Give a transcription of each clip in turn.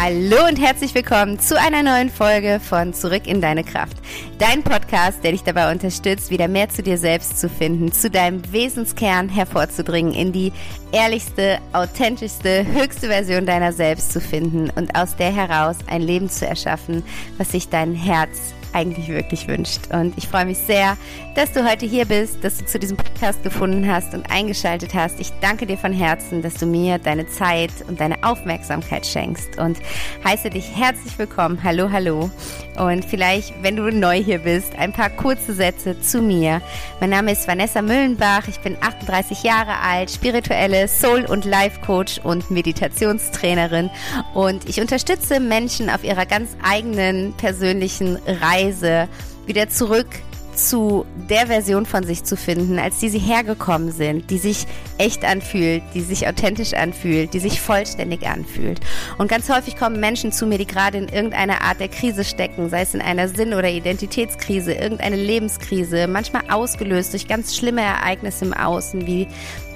Hallo und herzlich willkommen zu einer neuen Folge von Zurück in deine Kraft. Dein Podcast, der dich dabei unterstützt, wieder mehr zu dir selbst zu finden, zu deinem Wesenskern hervorzudringen, in die ehrlichste, authentischste, höchste Version deiner selbst zu finden und aus der heraus ein Leben zu erschaffen, was sich dein Herz eigentlich wirklich wünscht. Und ich freue mich sehr, dass du heute hier bist, dass du zu diesem Podcast gefunden hast und eingeschaltet hast. Ich danke dir von Herzen, dass du mir deine Zeit und deine Aufmerksamkeit schenkst und heiße dich herzlich willkommen. Hallo, hallo. Und vielleicht, wenn du neu hier bist, ein paar kurze Sätze zu mir. Mein Name ist Vanessa Müllenbach. Ich bin 38 Jahre alt, spirituelle Soul- und Life-Coach und Meditationstrainerin. Und ich unterstütze Menschen auf ihrer ganz eigenen persönlichen Reise wieder zurück zu der Version von sich zu finden, als die sie hergekommen sind, die sich echt anfühlt, die sich authentisch anfühlt, die sich vollständig anfühlt. Und ganz häufig kommen Menschen zu mir, die gerade in irgendeiner Art der Krise stecken, sei es in einer Sinn- oder Identitätskrise, irgendeine Lebenskrise, manchmal ausgelöst durch ganz schlimme Ereignisse im Außen, wie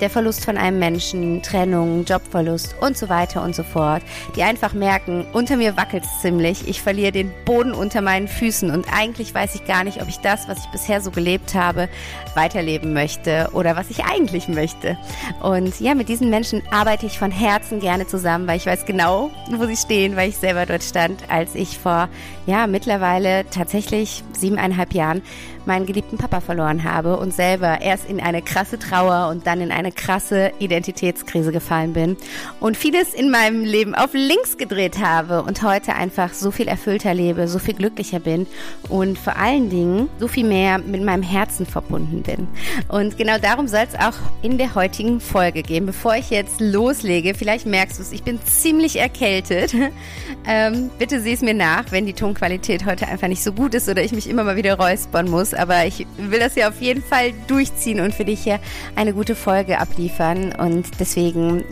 der Verlust von einem Menschen, Trennung, Jobverlust und so weiter und so fort, die einfach merken, unter mir wackelt es ziemlich, ich verliere den Boden unter meinen Füßen und eigentlich weiß ich gar nicht, ob ich das, was ich bisher so gelebt habe, weiterleben möchte oder was ich eigentlich möchte. Und ja, mit diesen Menschen arbeite ich von Herzen gerne zusammen, weil ich weiß genau, wo sie stehen, weil ich selber dort stand, als ich vor, ja, mittlerweile tatsächlich siebeneinhalb Jahren meinen geliebten Papa verloren habe und selber erst in eine krasse Trauer und dann in eine krasse Identitätskrise gefallen bin und vieles in meinem Leben auf links gedreht habe und heute einfach so viel erfüllter lebe, so viel glücklicher bin und vor allen Dingen so viel mehr mit meinem Herzen verbunden bin. Und genau darum soll es auch in der heutigen Folge gehen. Bevor ich jetzt loslege, vielleicht merkst du es, ich bin ziemlich erkältet. ähm, bitte sieh es mir nach, wenn die Tonqualität heute einfach nicht so gut ist oder ich mich immer mal wieder räuspern muss aber ich will das ja auf jeden Fall durchziehen und für dich hier eine gute Folge abliefern. Und deswegen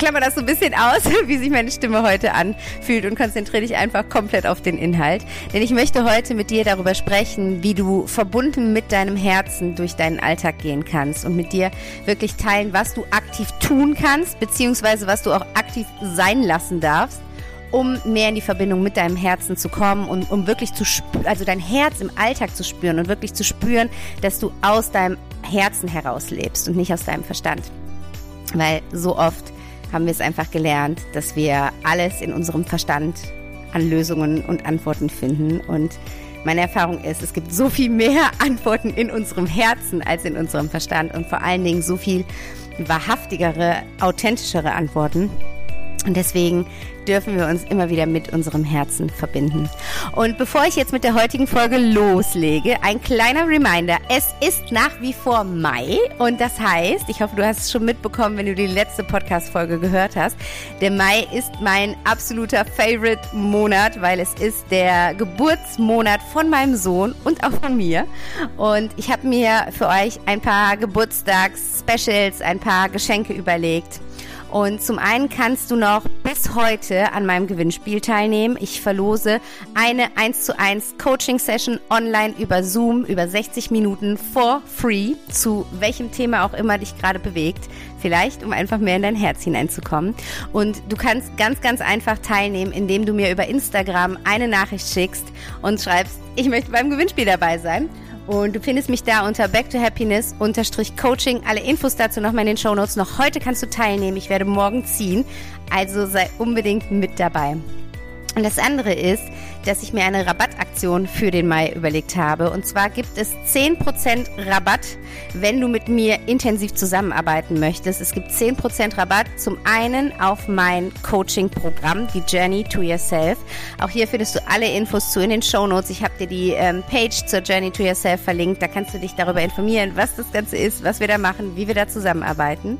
klammer das so ein bisschen aus, wie sich meine Stimme heute anfühlt und konzentriere dich einfach komplett auf den Inhalt. Denn ich möchte heute mit dir darüber sprechen, wie du verbunden mit deinem Herzen durch deinen Alltag gehen kannst und mit dir wirklich teilen, was du aktiv tun kannst, beziehungsweise was du auch aktiv sein lassen darfst um mehr in die Verbindung mit deinem Herzen zu kommen und um wirklich zu spüren, also dein Herz im Alltag zu spüren und wirklich zu spüren, dass du aus deinem Herzen heraus lebst und nicht aus deinem Verstand. Weil so oft haben wir es einfach gelernt, dass wir alles in unserem Verstand an Lösungen und Antworten finden und meine Erfahrung ist, es gibt so viel mehr Antworten in unserem Herzen als in unserem Verstand und vor allen Dingen so viel wahrhaftigere, authentischere Antworten. Und deswegen dürfen wir uns immer wieder mit unserem Herzen verbinden. Und bevor ich jetzt mit der heutigen Folge loslege, ein kleiner Reminder. Es ist nach wie vor Mai und das heißt, ich hoffe, du hast es schon mitbekommen, wenn du die letzte Podcast-Folge gehört hast. Der Mai ist mein absoluter Favorite-Monat, weil es ist der Geburtsmonat von meinem Sohn und auch von mir. Und ich habe mir für euch ein paar Geburtstags-Specials, ein paar Geschenke überlegt. Und zum einen kannst du noch bis heute an meinem Gewinnspiel teilnehmen. Ich verlose eine 1 zu 1 Coaching Session online über Zoom über 60 Minuten for free zu welchem Thema auch immer dich gerade bewegt. Vielleicht, um einfach mehr in dein Herz hineinzukommen. Und du kannst ganz, ganz einfach teilnehmen, indem du mir über Instagram eine Nachricht schickst und schreibst, ich möchte beim Gewinnspiel dabei sein. Und du findest mich da unter Back to Happiness unterstrich Coaching. Alle Infos dazu nochmal in den Show Notes. Noch heute kannst du teilnehmen. Ich werde morgen ziehen. Also sei unbedingt mit dabei. Und das andere ist, dass ich mir eine Rabattaktion für den Mai überlegt habe. Und zwar gibt es 10% Rabatt, wenn du mit mir intensiv zusammenarbeiten möchtest. Es gibt 10% Rabatt zum einen auf mein Coaching-Programm, die Journey to Yourself. Auch hier findest du alle Infos zu in den Show Notes. Ich habe dir die ähm, Page zur Journey to Yourself verlinkt. Da kannst du dich darüber informieren, was das Ganze ist, was wir da machen, wie wir da zusammenarbeiten.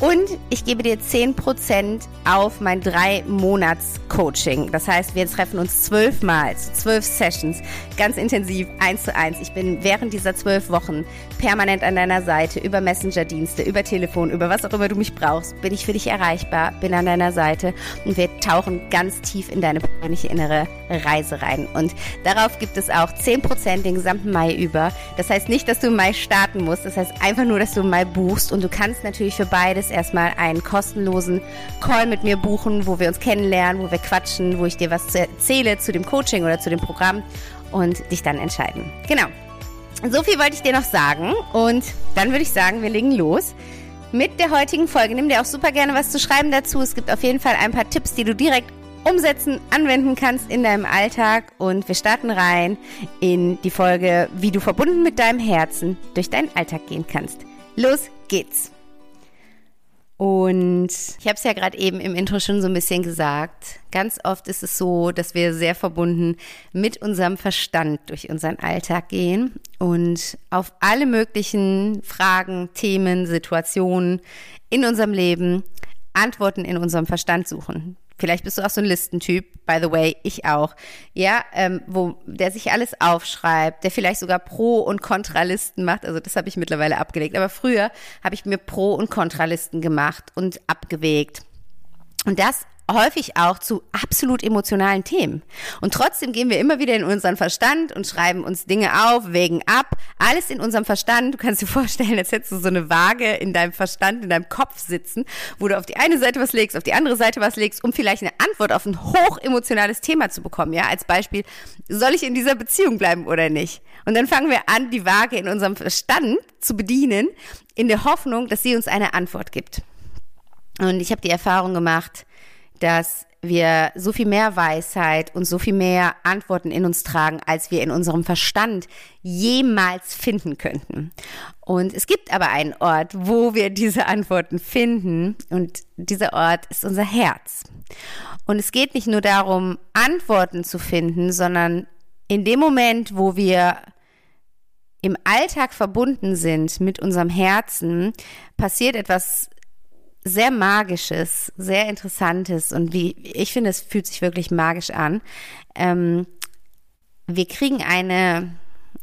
Und ich gebe dir 10% auf mein 3-Monats-Coaching. Das heißt, wir treffen uns zwölfmal, zwölf Sessions, ganz intensiv, eins zu eins. Ich bin während dieser zwölf Wochen permanent an deiner Seite, über Messenger-Dienste, über Telefon, über was auch immer du mich brauchst, bin ich für dich erreichbar, bin an deiner Seite und wir tauchen ganz tief in deine persönliche innere Reise rein. Und darauf gibt es auch 10% den gesamten Mai über. Das heißt nicht, dass du im Mai starten musst, das heißt einfach nur, dass du im Mai buchst und du kannst natürlich für beides jetzt erstmal einen kostenlosen Call mit mir buchen, wo wir uns kennenlernen, wo wir quatschen, wo ich dir was erzähle zu dem Coaching oder zu dem Programm und dich dann entscheiden. Genau. So viel wollte ich dir noch sagen und dann würde ich sagen, wir legen los mit der heutigen Folge. Nimm dir auch super gerne was zu schreiben dazu. Es gibt auf jeden Fall ein paar Tipps, die du direkt umsetzen, anwenden kannst in deinem Alltag. Und wir starten rein in die Folge, wie du verbunden mit deinem Herzen durch deinen Alltag gehen kannst. Los geht's! Und ich habe es ja gerade eben im Intro schon so ein bisschen gesagt. Ganz oft ist es so, dass wir sehr verbunden mit unserem Verstand durch unseren Alltag gehen und auf alle möglichen Fragen, Themen, Situationen in unserem Leben Antworten in unserem Verstand suchen. Vielleicht bist du auch so ein Listentyp, by the way, ich auch. Ja, ähm, wo der sich alles aufschreibt, der vielleicht sogar Pro- und Kontralisten macht. Also das habe ich mittlerweile abgelegt. Aber früher habe ich mir Pro- und Kontralisten gemacht und abgewegt. Und das häufig auch zu absolut emotionalen Themen. Und trotzdem gehen wir immer wieder in unseren Verstand und schreiben uns Dinge auf, wägen ab. Alles in unserem Verstand. Du kannst dir vorstellen, als hättest du so eine Waage in deinem Verstand, in deinem Kopf sitzen, wo du auf die eine Seite was legst, auf die andere Seite was legst, um vielleicht eine Antwort auf ein hochemotionales Thema zu bekommen. Ja, als Beispiel, soll ich in dieser Beziehung bleiben oder nicht? Und dann fangen wir an, die Waage in unserem Verstand zu bedienen, in der Hoffnung, dass sie uns eine Antwort gibt. Und ich habe die Erfahrung gemacht, dass wir so viel mehr Weisheit und so viel mehr Antworten in uns tragen, als wir in unserem Verstand jemals finden könnten. Und es gibt aber einen Ort, wo wir diese Antworten finden und dieser Ort ist unser Herz. Und es geht nicht nur darum, Antworten zu finden, sondern in dem Moment, wo wir im Alltag verbunden sind mit unserem Herzen, passiert etwas sehr magisches, sehr interessantes und wie ich finde, es fühlt sich wirklich magisch an. Ähm, wir kriegen eine,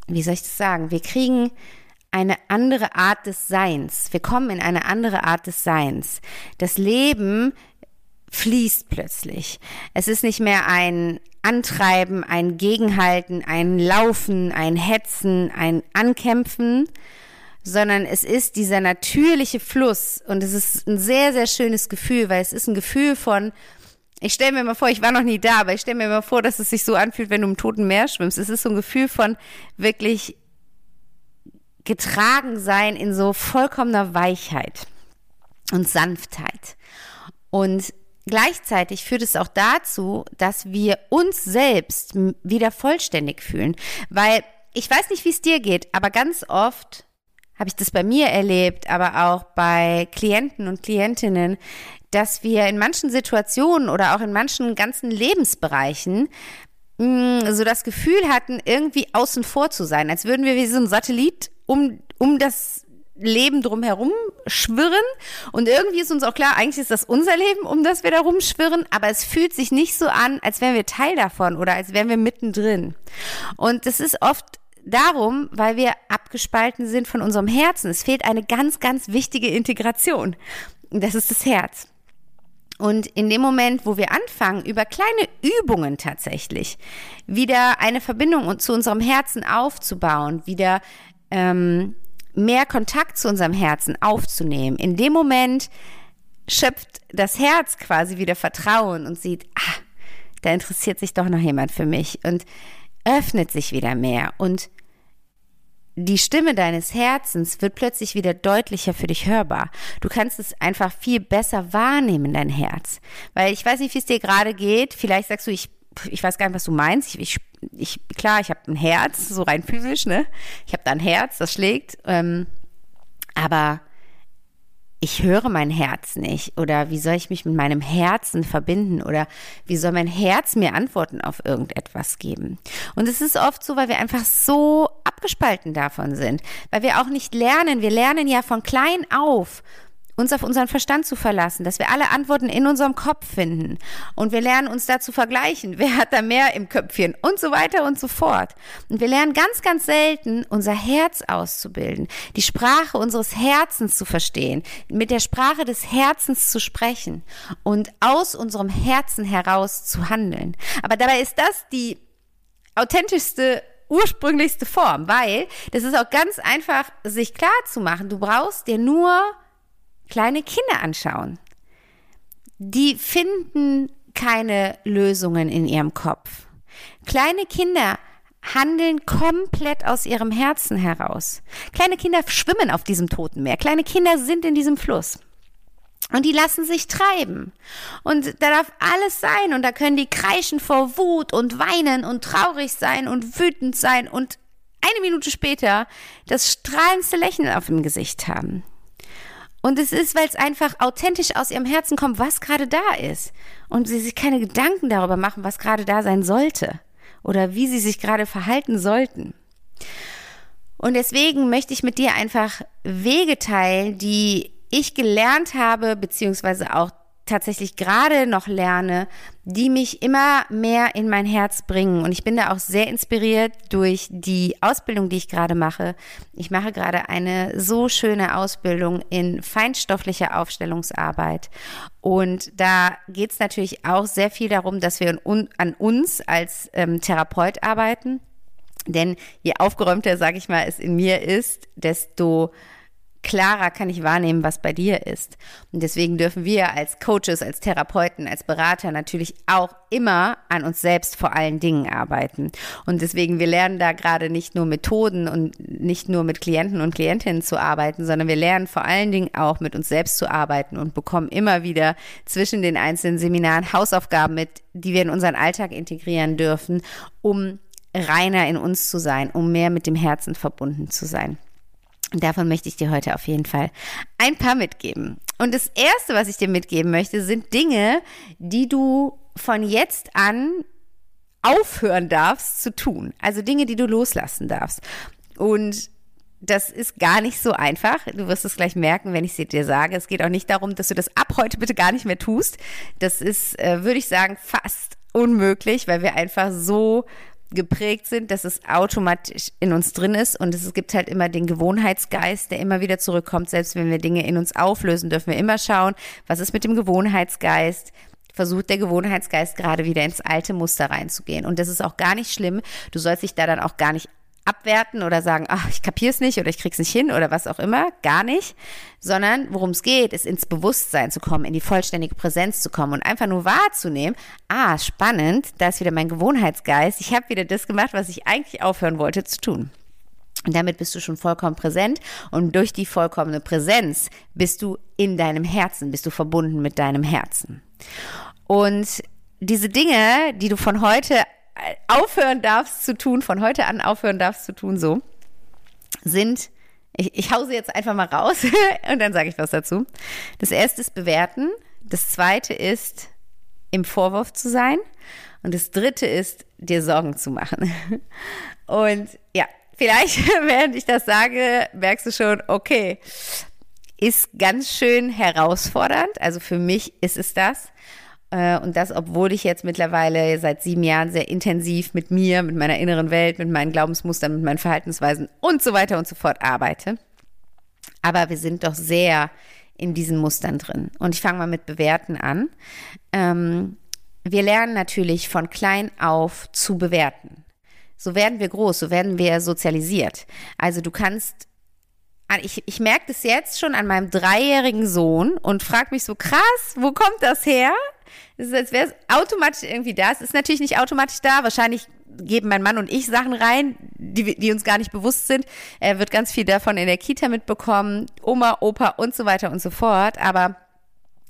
wie soll ich das sagen? Wir kriegen eine andere Art des Seins. Wir kommen in eine andere Art des Seins. Das Leben fließt plötzlich. Es ist nicht mehr ein Antreiben, ein Gegenhalten, ein Laufen, ein Hetzen, ein Ankämpfen, sondern es ist dieser natürliche Fluss und es ist ein sehr, sehr schönes Gefühl, weil es ist ein Gefühl von, ich stelle mir mal vor, ich war noch nie da, aber ich stelle mir mal vor, dass es sich so anfühlt, wenn du im Toten Meer schwimmst. Es ist so ein Gefühl von wirklich getragen sein in so vollkommener Weichheit und Sanftheit. Und gleichzeitig führt es auch dazu, dass wir uns selbst wieder vollständig fühlen, weil ich weiß nicht, wie es dir geht, aber ganz oft habe ich das bei mir erlebt, aber auch bei Klienten und Klientinnen, dass wir in manchen Situationen oder auch in manchen ganzen Lebensbereichen mh, mm, so das Gefühl hatten, irgendwie außen vor zu sein, als würden wir wie so ein Satellit um, um das Leben drumherum schwirren. Und irgendwie ist uns auch klar, eigentlich ist das unser Leben, um das wir da rumschwirren, aber es fühlt sich nicht so an, als wären wir Teil davon oder als wären wir mittendrin. Und das ist oft darum, weil wir abgespalten sind von unserem Herzen. Es fehlt eine ganz, ganz wichtige Integration. Das ist das Herz. Und in dem Moment, wo wir anfangen, über kleine Übungen tatsächlich wieder eine Verbindung zu unserem Herzen aufzubauen, wieder ähm, mehr Kontakt zu unserem Herzen aufzunehmen, in dem Moment schöpft das Herz quasi wieder Vertrauen und sieht, ah, da interessiert sich doch noch jemand für mich und öffnet sich wieder mehr und die Stimme deines Herzens wird plötzlich wieder deutlicher für dich hörbar. Du kannst es einfach viel besser wahrnehmen, dein Herz. Weil ich weiß nicht, wie es dir gerade geht. Vielleicht sagst du, ich, ich weiß gar nicht, was du meinst. Ich, ich, ich klar, ich habe ein Herz, so rein physisch, ne? Ich habe da ein Herz, das schlägt. Ähm, aber ich höre mein Herz nicht oder wie soll ich mich mit meinem Herzen verbinden oder wie soll mein Herz mir Antworten auf irgendetwas geben. Und es ist oft so, weil wir einfach so abgespalten davon sind, weil wir auch nicht lernen. Wir lernen ja von klein auf uns auf unseren Verstand zu verlassen, dass wir alle Antworten in unserem Kopf finden und wir lernen uns da zu vergleichen, wer hat da mehr im Köpfchen und so weiter und so fort. Und wir lernen ganz, ganz selten unser Herz auszubilden, die Sprache unseres Herzens zu verstehen, mit der Sprache des Herzens zu sprechen und aus unserem Herzen heraus zu handeln. Aber dabei ist das die authentischste ursprünglichste Form, weil das ist auch ganz einfach, sich klar zu machen. Du brauchst dir nur kleine Kinder anschauen. Die finden keine Lösungen in ihrem Kopf. Kleine Kinder handeln komplett aus ihrem Herzen heraus. Kleine Kinder schwimmen auf diesem toten Meer. Kleine Kinder sind in diesem Fluss. Und die lassen sich treiben. Und da darf alles sein. Und da können die kreischen vor Wut und weinen und traurig sein und wütend sein und eine Minute später das strahlendste Lächeln auf dem Gesicht haben. Und es ist, weil es einfach authentisch aus ihrem Herzen kommt, was gerade da ist. Und sie sich keine Gedanken darüber machen, was gerade da sein sollte. Oder wie sie sich gerade verhalten sollten. Und deswegen möchte ich mit dir einfach Wege teilen, die ich gelernt habe, beziehungsweise auch tatsächlich gerade noch lerne, die mich immer mehr in mein Herz bringen. Und ich bin da auch sehr inspiriert durch die Ausbildung, die ich gerade mache. Ich mache gerade eine so schöne Ausbildung in feinstofflicher Aufstellungsarbeit. Und da geht es natürlich auch sehr viel darum, dass wir an uns als ähm, Therapeut arbeiten. Denn je aufgeräumter, sage ich mal, es in mir ist, desto klarer kann ich wahrnehmen, was bei dir ist. Und deswegen dürfen wir als Coaches, als Therapeuten, als Berater natürlich auch immer an uns selbst vor allen Dingen arbeiten. Und deswegen, wir lernen da gerade nicht nur Methoden und nicht nur mit Klienten und Klientinnen zu arbeiten, sondern wir lernen vor allen Dingen auch mit uns selbst zu arbeiten und bekommen immer wieder zwischen den einzelnen Seminaren Hausaufgaben mit, die wir in unseren Alltag integrieren dürfen, um reiner in uns zu sein, um mehr mit dem Herzen verbunden zu sein. Davon möchte ich dir heute auf jeden Fall ein paar mitgeben. Und das Erste, was ich dir mitgeben möchte, sind Dinge, die du von jetzt an aufhören darfst zu tun. Also Dinge, die du loslassen darfst. Und das ist gar nicht so einfach. Du wirst es gleich merken, wenn ich es dir sage. Es geht auch nicht darum, dass du das ab heute bitte gar nicht mehr tust. Das ist, äh, würde ich sagen, fast unmöglich, weil wir einfach so geprägt sind, dass es automatisch in uns drin ist und es gibt halt immer den Gewohnheitsgeist, der immer wieder zurückkommt, selbst wenn wir Dinge in uns auflösen, dürfen wir immer schauen, was ist mit dem Gewohnheitsgeist, versucht der Gewohnheitsgeist gerade wieder ins alte Muster reinzugehen. Und das ist auch gar nicht schlimm. Du sollst dich da dann auch gar nicht abwerten oder sagen, ach, ich kapier's nicht oder ich krieg's nicht hin oder was auch immer, gar nicht, sondern worum es geht, ist ins Bewusstsein zu kommen, in die vollständige Präsenz zu kommen und einfach nur wahrzunehmen, ah, spannend, da ist wieder mein Gewohnheitsgeist, ich habe wieder das gemacht, was ich eigentlich aufhören wollte zu tun. Und damit bist du schon vollkommen präsent und durch die vollkommene Präsenz bist du in deinem Herzen, bist du verbunden mit deinem Herzen. Und diese Dinge, die du von heute aufhören darfst zu tun, von heute an aufhören darfst zu tun, so, sind, ich, ich hause jetzt einfach mal raus und dann sage ich was dazu. Das erste ist bewerten. Das zweite ist, im Vorwurf zu sein. Und das dritte ist, dir Sorgen zu machen. Und ja, vielleicht, während ich das sage, merkst du schon, okay, ist ganz schön herausfordernd. Also für mich ist es das. Äh, und das, obwohl ich jetzt mittlerweile seit sieben Jahren sehr intensiv mit mir, mit meiner inneren Welt, mit meinen Glaubensmustern, mit meinen Verhaltensweisen und so weiter und so fort arbeite. Aber wir sind doch sehr in diesen Mustern drin. Und ich fange mal mit Bewerten an. Ähm, wir lernen natürlich von klein auf zu bewerten. So werden wir groß, so werden wir sozialisiert. Also du kannst ich, ich merke das jetzt schon an meinem dreijährigen Sohn und frage mich so krass, wo kommt das her? Es ist, als wäre es automatisch irgendwie da. Es ist natürlich nicht automatisch da. Wahrscheinlich geben mein Mann und ich Sachen rein, die, die uns gar nicht bewusst sind. Er wird ganz viel davon in der Kita mitbekommen, Oma, Opa und so weiter und so fort. Aber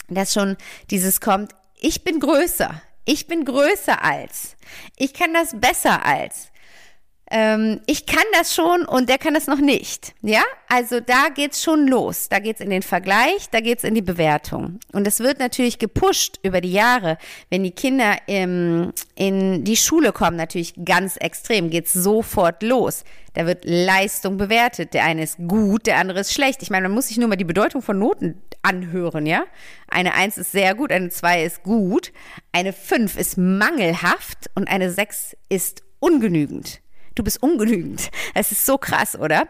das schon dieses kommt, ich bin größer. Ich bin größer als. Ich kann das besser als ähm, ich kann das schon und der kann das noch nicht. Ja, also da geht's schon los. Da geht's in den Vergleich, da geht's in die Bewertung. Und es wird natürlich gepusht über die Jahre, wenn die Kinder im, in die Schule kommen, natürlich ganz extrem, geht's sofort los. Da wird Leistung bewertet. Der eine ist gut, der andere ist schlecht. Ich meine, man muss sich nur mal die Bedeutung von Noten anhören, ja? Eine Eins ist sehr gut, eine Zwei ist gut, eine Fünf ist mangelhaft und eine Sechs ist ungenügend du bist ungenügend. Es ist so krass, oder?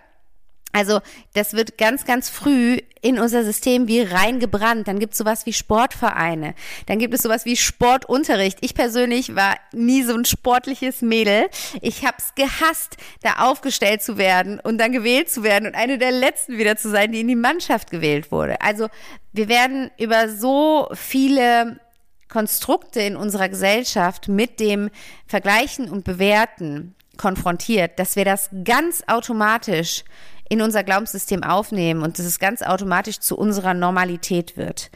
Also das wird ganz, ganz früh in unser System wie reingebrannt. Dann gibt es sowas wie Sportvereine. Dann gibt es sowas wie Sportunterricht. Ich persönlich war nie so ein sportliches Mädel. Ich habe es gehasst, da aufgestellt zu werden und dann gewählt zu werden und eine der letzten wieder zu sein, die in die Mannschaft gewählt wurde. Also wir werden über so viele Konstrukte in unserer Gesellschaft mit dem Vergleichen und Bewerten konfrontiert, dass wir das ganz automatisch in unser Glaubenssystem aufnehmen und dass es ganz automatisch zu unserer Normalität wird.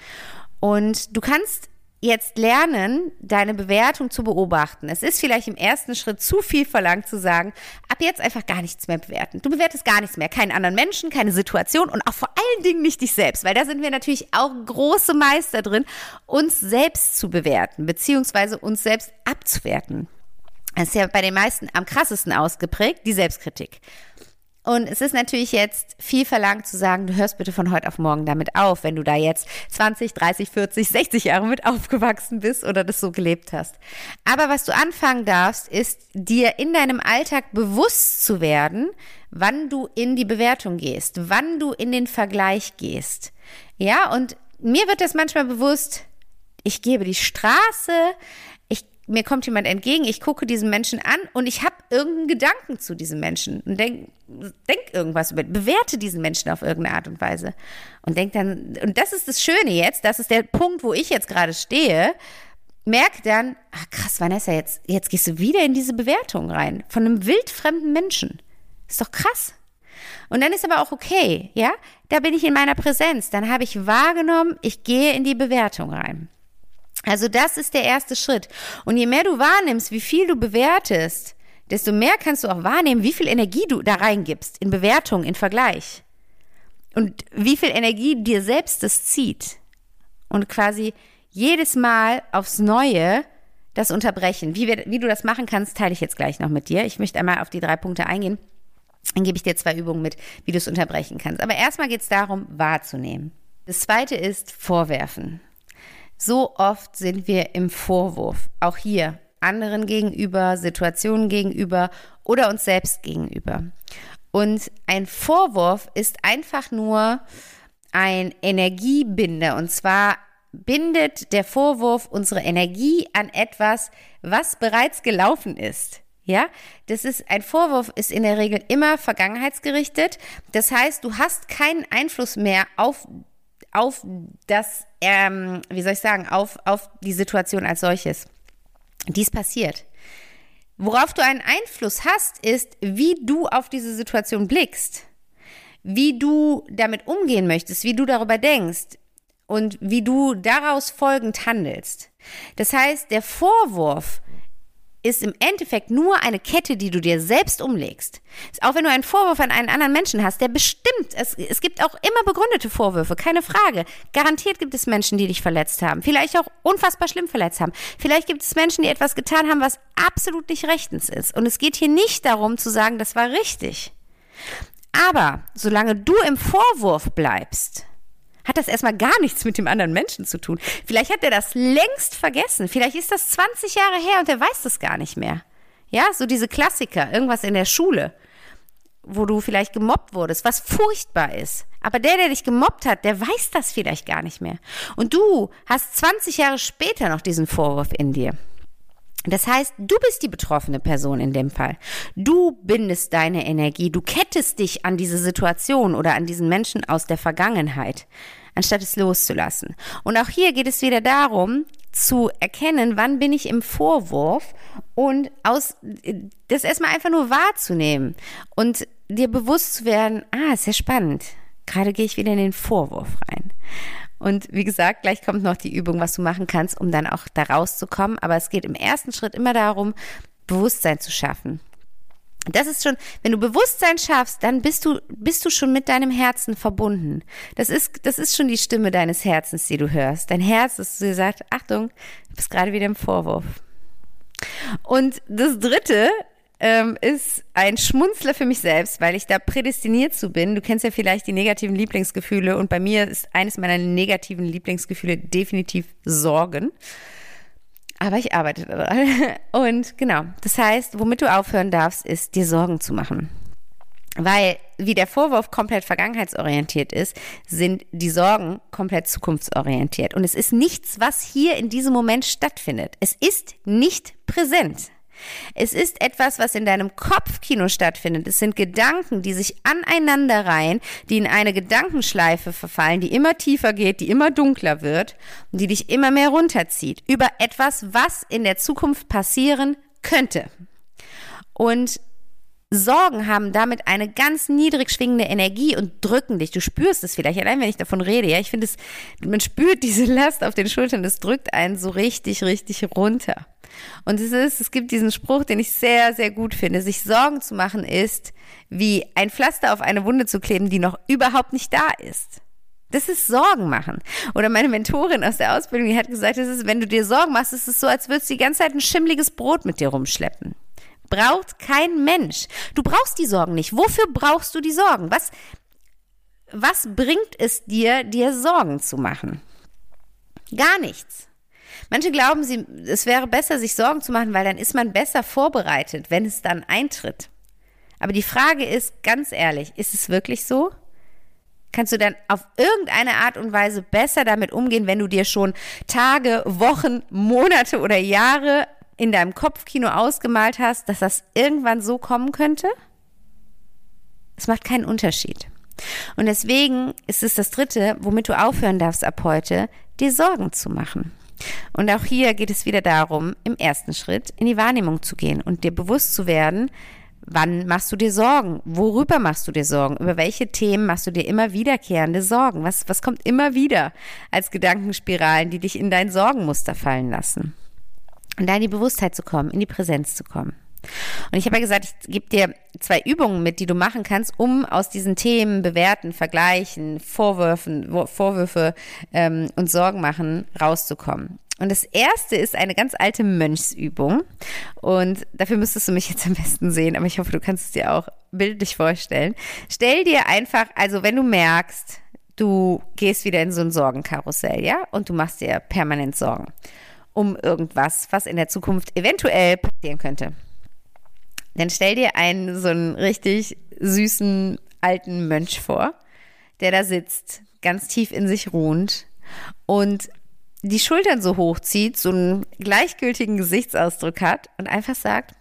Und du kannst jetzt lernen, deine Bewertung zu beobachten. Es ist vielleicht im ersten Schritt zu viel verlangt zu sagen, ab jetzt einfach gar nichts mehr bewerten. Du bewertest gar nichts mehr, keinen anderen Menschen, keine Situation und auch vor allen Dingen nicht dich selbst, weil da sind wir natürlich auch große Meister drin, uns selbst zu bewerten, beziehungsweise uns selbst abzuwerten. Das ist ja bei den meisten am krassesten ausgeprägt, die Selbstkritik. Und es ist natürlich jetzt viel verlangt zu sagen, du hörst bitte von heute auf morgen damit auf, wenn du da jetzt 20, 30, 40, 60 Jahre mit aufgewachsen bist oder das so gelebt hast. Aber was du anfangen darfst, ist dir in deinem Alltag bewusst zu werden, wann du in die Bewertung gehst, wann du in den Vergleich gehst. Ja, und mir wird das manchmal bewusst, ich gebe die Straße, mir kommt jemand entgegen, ich gucke diesen Menschen an und ich habe irgendeinen Gedanken zu diesem Menschen und denk, denk irgendwas über, bewerte diesen Menschen auf irgendeine Art und Weise und denk dann, und das ist das Schöne jetzt, das ist der Punkt, wo ich jetzt gerade stehe, merk dann, ach krass, Vanessa, jetzt, jetzt gehst du wieder in diese Bewertung rein von einem wildfremden Menschen. Ist doch krass. Und dann ist aber auch okay, ja? Da bin ich in meiner Präsenz. Dann habe ich wahrgenommen, ich gehe in die Bewertung rein. Also das ist der erste Schritt. Und je mehr du wahrnimmst, wie viel du bewertest, desto mehr kannst du auch wahrnehmen, wie viel Energie du da reingibst in Bewertung, in Vergleich. Und wie viel Energie dir selbst das zieht. Und quasi jedes Mal aufs Neue das unterbrechen. Wie, wir, wie du das machen kannst, teile ich jetzt gleich noch mit dir. Ich möchte einmal auf die drei Punkte eingehen. Dann gebe ich dir zwei Übungen mit, wie du es unterbrechen kannst. Aber erstmal geht es darum, wahrzunehmen. Das zweite ist Vorwerfen. So oft sind wir im Vorwurf, auch hier anderen gegenüber, Situationen gegenüber oder uns selbst gegenüber. Und ein Vorwurf ist einfach nur ein Energiebinder. Und zwar bindet der Vorwurf unsere Energie an etwas, was bereits gelaufen ist. Ja, das ist ein Vorwurf ist in der Regel immer vergangenheitsgerichtet. Das heißt, du hast keinen Einfluss mehr auf auf das, ähm, wie soll ich sagen, auf, auf die Situation als solches. Dies passiert. Worauf du einen Einfluss hast, ist, wie du auf diese Situation blickst, wie du damit umgehen möchtest, wie du darüber denkst und wie du daraus folgend handelst. Das heißt, der Vorwurf ist im Endeffekt nur eine Kette, die du dir selbst umlegst. Auch wenn du einen Vorwurf an einen anderen Menschen hast, der bestimmt, es, es gibt auch immer begründete Vorwürfe, keine Frage. Garantiert gibt es Menschen, die dich verletzt haben, vielleicht auch unfassbar schlimm verletzt haben. Vielleicht gibt es Menschen, die etwas getan haben, was absolut nicht rechtens ist. Und es geht hier nicht darum zu sagen, das war richtig. Aber solange du im Vorwurf bleibst, hat das erstmal gar nichts mit dem anderen Menschen zu tun. Vielleicht hat er das längst vergessen. Vielleicht ist das 20 Jahre her und er weiß das gar nicht mehr. Ja, so diese Klassiker, irgendwas in der Schule, wo du vielleicht gemobbt wurdest, was furchtbar ist. Aber der, der dich gemobbt hat, der weiß das vielleicht gar nicht mehr. Und du hast 20 Jahre später noch diesen Vorwurf in dir. Das heißt, du bist die betroffene Person in dem Fall. Du bindest deine Energie, du kettest dich an diese Situation oder an diesen Menschen aus der Vergangenheit, anstatt es loszulassen. Und auch hier geht es wieder darum, zu erkennen, wann bin ich im Vorwurf und aus, das erstmal einfach nur wahrzunehmen und dir bewusst zu werden, ah, ist ja spannend. Gerade gehe ich wieder in den Vorwurf rein. Und wie gesagt, gleich kommt noch die Übung, was du machen kannst, um dann auch da rauszukommen. Aber es geht im ersten Schritt immer darum, Bewusstsein zu schaffen. Das ist schon, wenn du Bewusstsein schaffst, dann bist du, bist du schon mit deinem Herzen verbunden. Das ist, das ist schon die Stimme deines Herzens, die du hörst. Dein Herz, das dir sagt, Achtung, du bist gerade wieder im Vorwurf. Und das dritte ähm, ist ein Schmunzler für mich selbst, weil ich da prädestiniert zu bin. Du kennst ja vielleicht die negativen Lieblingsgefühle und bei mir ist eines meiner negativen Lieblingsgefühle definitiv Sorgen. Aber ich arbeite daran. Und genau, das heißt, womit du aufhören darfst, ist dir Sorgen zu machen. Weil, wie der Vorwurf komplett vergangenheitsorientiert ist, sind die Sorgen komplett zukunftsorientiert. Und es ist nichts, was hier in diesem Moment stattfindet. Es ist nicht präsent. Es ist etwas, was in deinem Kopfkino stattfindet. Es sind Gedanken, die sich aneinander reihen, die in eine Gedankenschleife verfallen, die immer tiefer geht, die immer dunkler wird und die dich immer mehr runterzieht über etwas, was in der Zukunft passieren könnte. Und Sorgen haben damit eine ganz niedrig schwingende Energie und drücken dich. Du spürst es vielleicht, allein wenn ich davon rede. Ja, ich finde es, man spürt diese Last auf den Schultern, das drückt einen so richtig, richtig runter. Und es ist, es gibt diesen Spruch, den ich sehr, sehr gut finde. Sich Sorgen zu machen ist, wie ein Pflaster auf eine Wunde zu kleben, die noch überhaupt nicht da ist. Das ist Sorgen machen. Oder meine Mentorin aus der Ausbildung, die hat gesagt, das ist, wenn du dir Sorgen machst, ist es so, als würdest du die ganze Zeit ein schimmliges Brot mit dir rumschleppen braucht kein Mensch. Du brauchst die Sorgen nicht. Wofür brauchst du die Sorgen? Was, was bringt es dir, dir Sorgen zu machen? Gar nichts. Manche glauben, sie, es wäre besser, sich Sorgen zu machen, weil dann ist man besser vorbereitet, wenn es dann eintritt. Aber die Frage ist, ganz ehrlich, ist es wirklich so? Kannst du dann auf irgendeine Art und Weise besser damit umgehen, wenn du dir schon Tage, Wochen, Monate oder Jahre in deinem Kopfkino ausgemalt hast, dass das irgendwann so kommen könnte? Es macht keinen Unterschied. Und deswegen ist es das Dritte, womit du aufhören darfst ab heute, dir Sorgen zu machen. Und auch hier geht es wieder darum, im ersten Schritt in die Wahrnehmung zu gehen und dir bewusst zu werden, wann machst du dir Sorgen? Worüber machst du dir Sorgen? Über welche Themen machst du dir immer wiederkehrende Sorgen? Was, was kommt immer wieder als Gedankenspiralen, die dich in dein Sorgenmuster fallen lassen? und da in die Bewusstheit zu kommen, in die Präsenz zu kommen. Und ich habe ja gesagt, ich gebe dir zwei Übungen mit, die du machen kannst, um aus diesen Themen bewerten, vergleichen, Vorwürfen, Vorwürfe ähm, und Sorgen machen rauszukommen. Und das erste ist eine ganz alte Mönchsübung. Und dafür müsstest du mich jetzt am besten sehen, aber ich hoffe, du kannst es dir auch bildlich vorstellen. Stell dir einfach, also wenn du merkst, du gehst wieder in so ein Sorgenkarussell, ja, und du machst dir permanent Sorgen um irgendwas, was in der Zukunft eventuell passieren könnte. Dann stell dir einen so einen richtig süßen alten Mönch vor, der da sitzt, ganz tief in sich ruhend und die Schultern so hochzieht, so einen gleichgültigen Gesichtsausdruck hat und einfach sagt,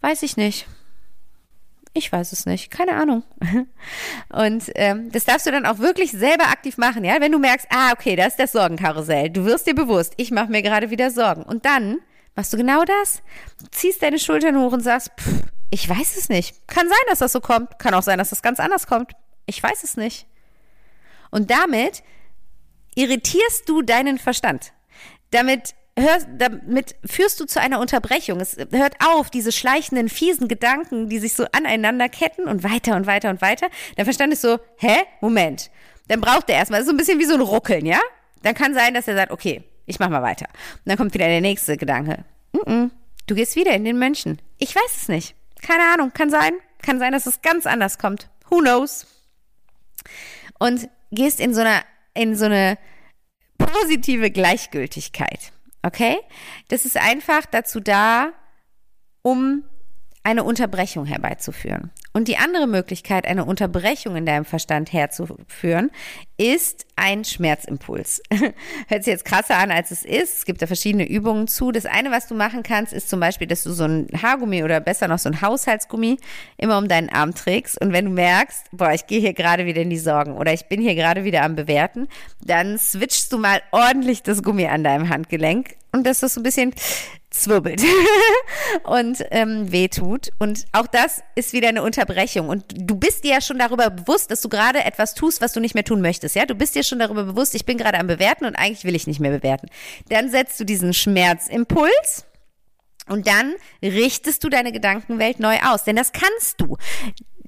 weiß ich nicht. Ich weiß es nicht, keine Ahnung. Und ähm, das darfst du dann auch wirklich selber aktiv machen, ja. Wenn du merkst, ah, okay, das ist das Sorgenkarussell. Du wirst dir bewusst, ich mache mir gerade wieder Sorgen. Und dann machst du genau das. Ziehst deine Schultern hoch und sagst, pff, ich weiß es nicht. Kann sein, dass das so kommt. Kann auch sein, dass das ganz anders kommt. Ich weiß es nicht. Und damit irritierst du deinen Verstand. Damit hörst, damit führst du zu einer Unterbrechung. Es hört auf, diese schleichenden, fiesen Gedanken, die sich so aneinander ketten und weiter und weiter und weiter. Der Verstand ist so, hä? Moment. Dann braucht er erstmal, das ist so ein bisschen wie so ein Ruckeln, ja? Dann kann sein, dass er sagt, okay, ich mach mal weiter. Und dann kommt wieder der nächste Gedanke. Mm -mm, du gehst wieder in den Mönchen. Ich weiß es nicht. Keine Ahnung. Kann sein. Kann sein, dass es ganz anders kommt. Who knows? Und gehst in so einer, in so eine positive Gleichgültigkeit. Okay? Das ist einfach dazu da, um eine Unterbrechung herbeizuführen. Und die andere Möglichkeit, eine Unterbrechung in deinem Verstand herzuführen, ist ein Schmerzimpuls. Hört sich jetzt krasser an, als es ist. Es gibt da verschiedene Übungen zu. Das eine, was du machen kannst, ist zum Beispiel, dass du so ein Haargummi oder besser noch so ein Haushaltsgummi immer um deinen Arm trägst. Und wenn du merkst, boah, ich gehe hier gerade wieder in die Sorgen oder ich bin hier gerade wieder am Bewerten, dann switchst du mal ordentlich das Gummi an deinem Handgelenk und dass das so ein bisschen zwirbelt und ähm, wehtut. Und auch das ist wieder eine Unterbrechung. Und du bist dir ja schon darüber bewusst, dass du gerade etwas tust, was du nicht mehr tun möchtest. Ja, du bist dir schon darüber bewusst, ich bin gerade am Bewerten und eigentlich will ich nicht mehr bewerten. Dann setzt du diesen Schmerzimpuls. Und dann richtest du deine Gedankenwelt neu aus, denn das kannst du.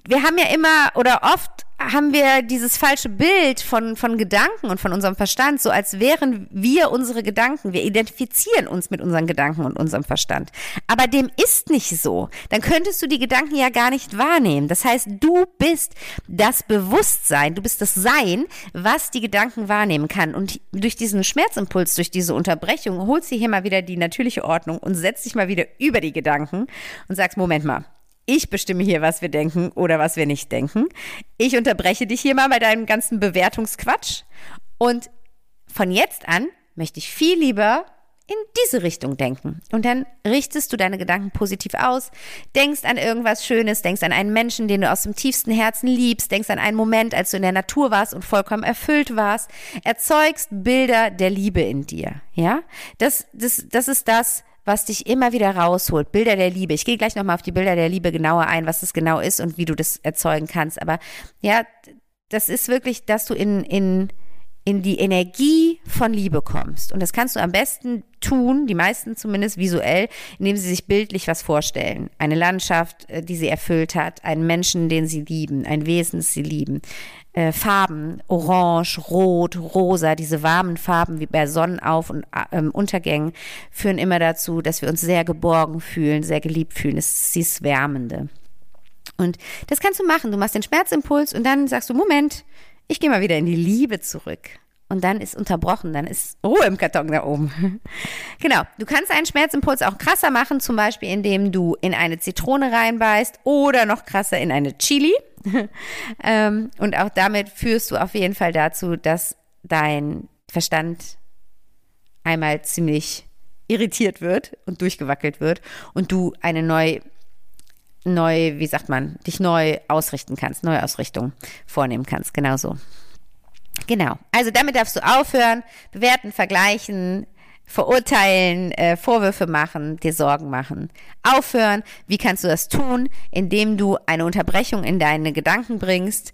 Wir haben ja immer oder oft haben wir dieses falsche Bild von, von Gedanken und von unserem Verstand, so als wären wir unsere Gedanken. Wir identifizieren uns mit unseren Gedanken und unserem Verstand. Aber dem ist nicht so. Dann könntest du die Gedanken ja gar nicht wahrnehmen. Das heißt, du bist das Bewusstsein, du bist das Sein, was die Gedanken wahrnehmen kann. Und durch diesen Schmerzimpuls, durch diese Unterbrechung, holst du hier mal wieder die natürliche Ordnung und setzt dich mal wieder über die Gedanken und sagst, Moment mal, Ich bestimme hier, was wir denken oder was wir nicht denken. Ich unterbreche dich hier mal bei deinem ganzen Bewertungsquatsch. Und von jetzt an möchte ich viel lieber in diese Richtung denken. Und dann richtest du deine Gedanken positiv aus, denkst an irgendwas Schönes, denkst an einen Menschen, den du aus dem tiefsten Herzen liebst, denkst an einen Moment, als du in der Natur warst und vollkommen erfüllt warst, erzeugst Bilder der Liebe in dir. Ja, das, das, das ist das, was dich immer wieder rausholt. Bilder der Liebe. Ich gehe gleich nochmal auf die Bilder der Liebe genauer ein, was das genau ist und wie du das erzeugen kannst. Aber ja, das ist wirklich, dass du in, in, in die Energie von Liebe kommst. Und das kannst du am besten tun, die meisten zumindest visuell, indem sie sich bildlich was vorstellen. Eine Landschaft, äh, die sie erfüllt hat, einen Menschen, den sie lieben, ein Wesen, das sie lieben. Äh, Farben, orange, rot, rosa, diese warmen Farben wie bei Sonnenauf- und äh, Untergängen führen immer dazu, dass wir uns sehr geborgen fühlen, sehr geliebt fühlen. Es ist dieses Wärmende. Und das kannst du machen. Du machst den Schmerzimpuls und dann sagst du, Moment, ich gehe mal wieder in die Liebe zurück. Und dann ist unterbrochen, dann ist Ruhe im Karton da oben. genau, du kannst einen Schmerzimpuls auch krasser machen, zum Beispiel indem du in eine Zitrone reinbeißt oder noch krasser in eine Chili. ähm, und auch damit führst du auf jeden Fall dazu, dass dein Verstand einmal ziemlich irritiert wird und durchgewackelt wird und du eine neue neu, wie sagt man, dich neu ausrichten kannst, neue Ausrichtung vornehmen kannst. Genau so. Genau. Also damit darfst du aufhören, bewerten, vergleichen, verurteilen, äh, Vorwürfe machen, dir Sorgen machen. Aufhören. Wie kannst du das tun? Indem du eine Unterbrechung in deine Gedanken bringst,